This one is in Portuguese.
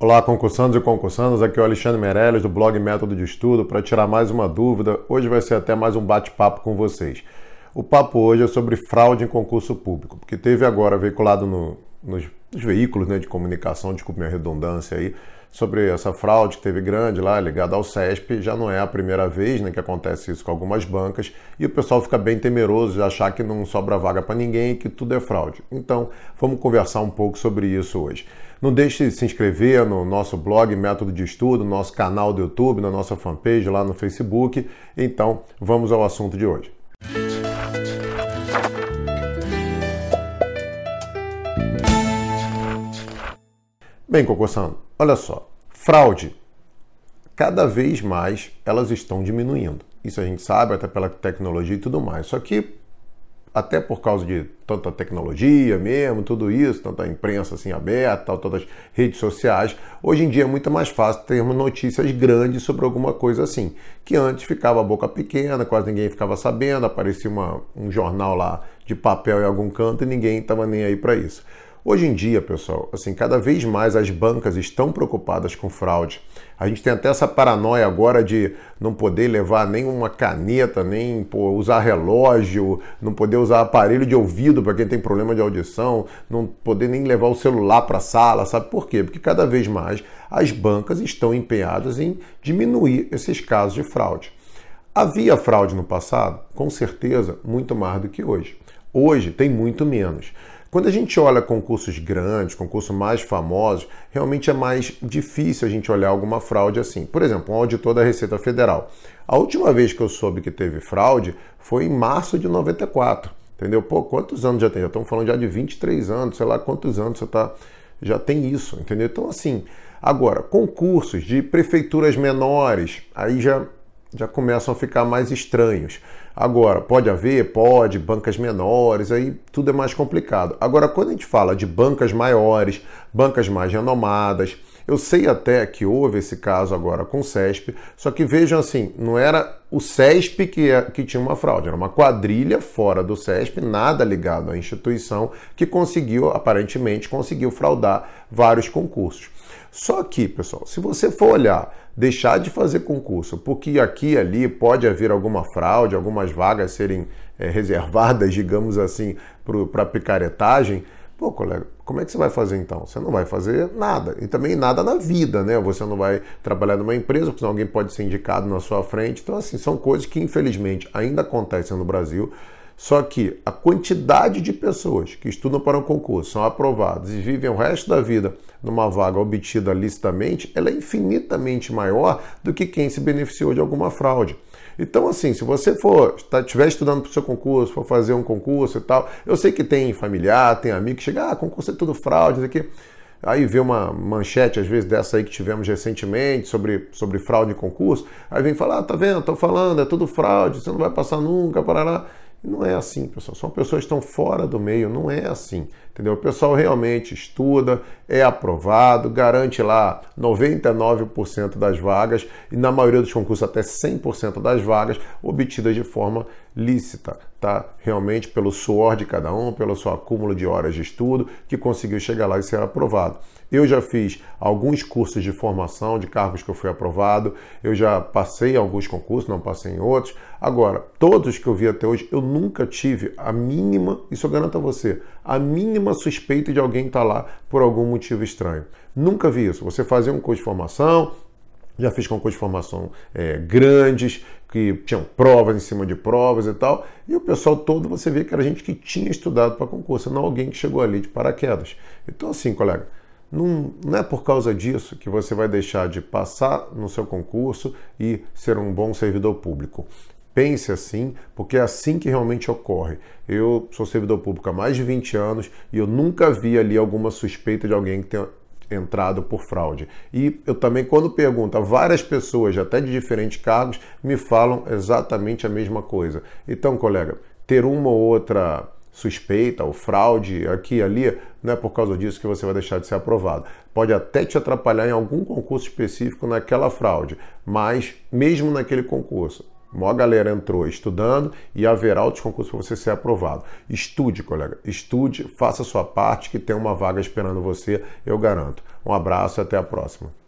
Olá, concursantes e concursandas. Aqui é o Alexandre Meirelles do blog Método de Estudo para tirar mais uma dúvida. Hoje vai ser até mais um bate-papo com vocês. O papo hoje é sobre fraude em concurso público, porque teve agora veiculado no, nos, nos, veículos né, de comunicação, desculpe minha redundância aí, sobre essa fraude que teve grande lá, ligada ao CESP. Já não é a primeira vez né, que acontece isso com algumas bancas e o pessoal fica bem temeroso de achar que não sobra vaga para ninguém e que tudo é fraude. Então, vamos conversar um pouco sobre isso hoje. Não deixe de se inscrever no nosso blog Método de Estudo, no nosso canal do YouTube, na nossa fanpage lá no Facebook. Então, vamos ao assunto de hoje. Bem, concursando, olha só. Fraude. Cada vez mais elas estão diminuindo. Isso a gente sabe, até pela tecnologia e tudo mais. Só que até por causa de tanta tecnologia mesmo, tudo isso, tanta imprensa assim aberta, todas as redes sociais, hoje em dia é muito mais fácil termos notícias grandes sobre alguma coisa assim, que antes ficava a boca pequena, quase ninguém ficava sabendo, aparecia uma, um jornal lá de papel em algum canto e ninguém estava nem aí para isso. Hoje em dia, pessoal, assim, cada vez mais as bancas estão preocupadas com fraude. A gente tem até essa paranoia agora de não poder levar nem uma caneta, nem pô, usar relógio, não poder usar aparelho de ouvido para quem tem problema de audição, não poder nem levar o celular para a sala, sabe por quê? Porque cada vez mais as bancas estão empenhadas em diminuir esses casos de fraude. Havia fraude no passado? Com certeza, muito mais do que hoje. Hoje tem muito menos. Quando a gente olha concursos grandes, concursos mais famosos, realmente é mais difícil a gente olhar alguma fraude assim. Por exemplo, um auditor da Receita Federal. A última vez que eu soube que teve fraude foi em março de 94. Entendeu? Pô, quantos anos já tem? Já estamos falando já de 23 anos, sei lá quantos anos você tá, já tem isso, entendeu? Então, assim, agora, concursos de prefeituras menores, aí já já começam a ficar mais estranhos. Agora, pode haver, pode, bancas menores, aí tudo é mais complicado. Agora, quando a gente fala de bancas maiores, bancas mais renomadas, eu sei até que houve esse caso agora com o CESP, só que vejam assim, não era o CESP que, é, que tinha uma fraude, era uma quadrilha fora do CESP, nada ligado à instituição, que conseguiu, aparentemente, conseguiu fraudar vários concursos. Só que, pessoal, se você for olhar, deixar de fazer concurso, porque aqui e ali pode haver alguma fraude, algumas vagas serem é, reservadas, digamos assim, para picaretagem, pô, colega, como é que você vai fazer então? Você não vai fazer nada. E também nada na vida, né? Você não vai trabalhar numa empresa, porque senão alguém pode ser indicado na sua frente. Então, assim, são coisas que infelizmente ainda acontecem no Brasil. Só que a quantidade de pessoas que estudam para um concurso, são aprovadas e vivem o resto da vida numa vaga obtida licitamente, ela é infinitamente maior do que quem se beneficiou de alguma fraude. Então, assim, se você for, estiver estudando para o seu concurso, for fazer um concurso e tal, eu sei que tem familiar, tem amigo que chega, ah, concurso é tudo fraude, isso aqui. Aí vê uma manchete, às vezes, dessa aí que tivemos recentemente sobre, sobre fraude em concurso, aí vem falar, ah, tá vendo, tô falando, é tudo fraude, você não vai passar nunca, parará. Não é assim, pessoal. São pessoas que estão fora do meio, não é assim. Entendeu? O pessoal realmente estuda, é aprovado, garante lá 99% das vagas e na maioria dos concursos até 100% das vagas obtidas de forma lícita, tá? Realmente pelo suor de cada um, pelo seu acúmulo de horas de estudo que conseguiu chegar lá e ser aprovado. Eu já fiz alguns cursos de formação de cargos que eu fui aprovado, eu já passei em alguns concursos, não passei em outros. Agora, todos que eu vi até hoje, eu nunca tive a mínima, isso eu garanto a você, a mínima suspeita de alguém estar tá lá por algum motivo estranho. Nunca vi isso. Você fazia um curso de formação, já fiz concursos de formação é, grandes, que tinham provas em cima de provas e tal. E o pessoal todo você vê que era gente que tinha estudado para concurso, não alguém que chegou ali de paraquedas. Então, assim, colega, não, não, é por causa disso que você vai deixar de passar no seu concurso e ser um bom servidor público. Pense assim, porque é assim que realmente ocorre. Eu sou servidor público há mais de 20 anos e eu nunca vi ali alguma suspeita de alguém que tenha entrado por fraude. E eu também, quando pergunto a várias pessoas, até de diferentes cargos, me falam exatamente a mesma coisa. Então, colega, ter uma ou outra suspeita ou fraude aqui e ali, não é por causa disso que você vai deixar de ser aprovado. Pode até te atrapalhar em algum concurso específico naquela fraude, mas mesmo naquele concurso, maior galera entrou estudando e haverá outros concursos para você ser aprovado. Estude, colega. Estude, faça a sua parte, que tem uma vaga esperando você, eu garanto. Um abraço e até a próxima.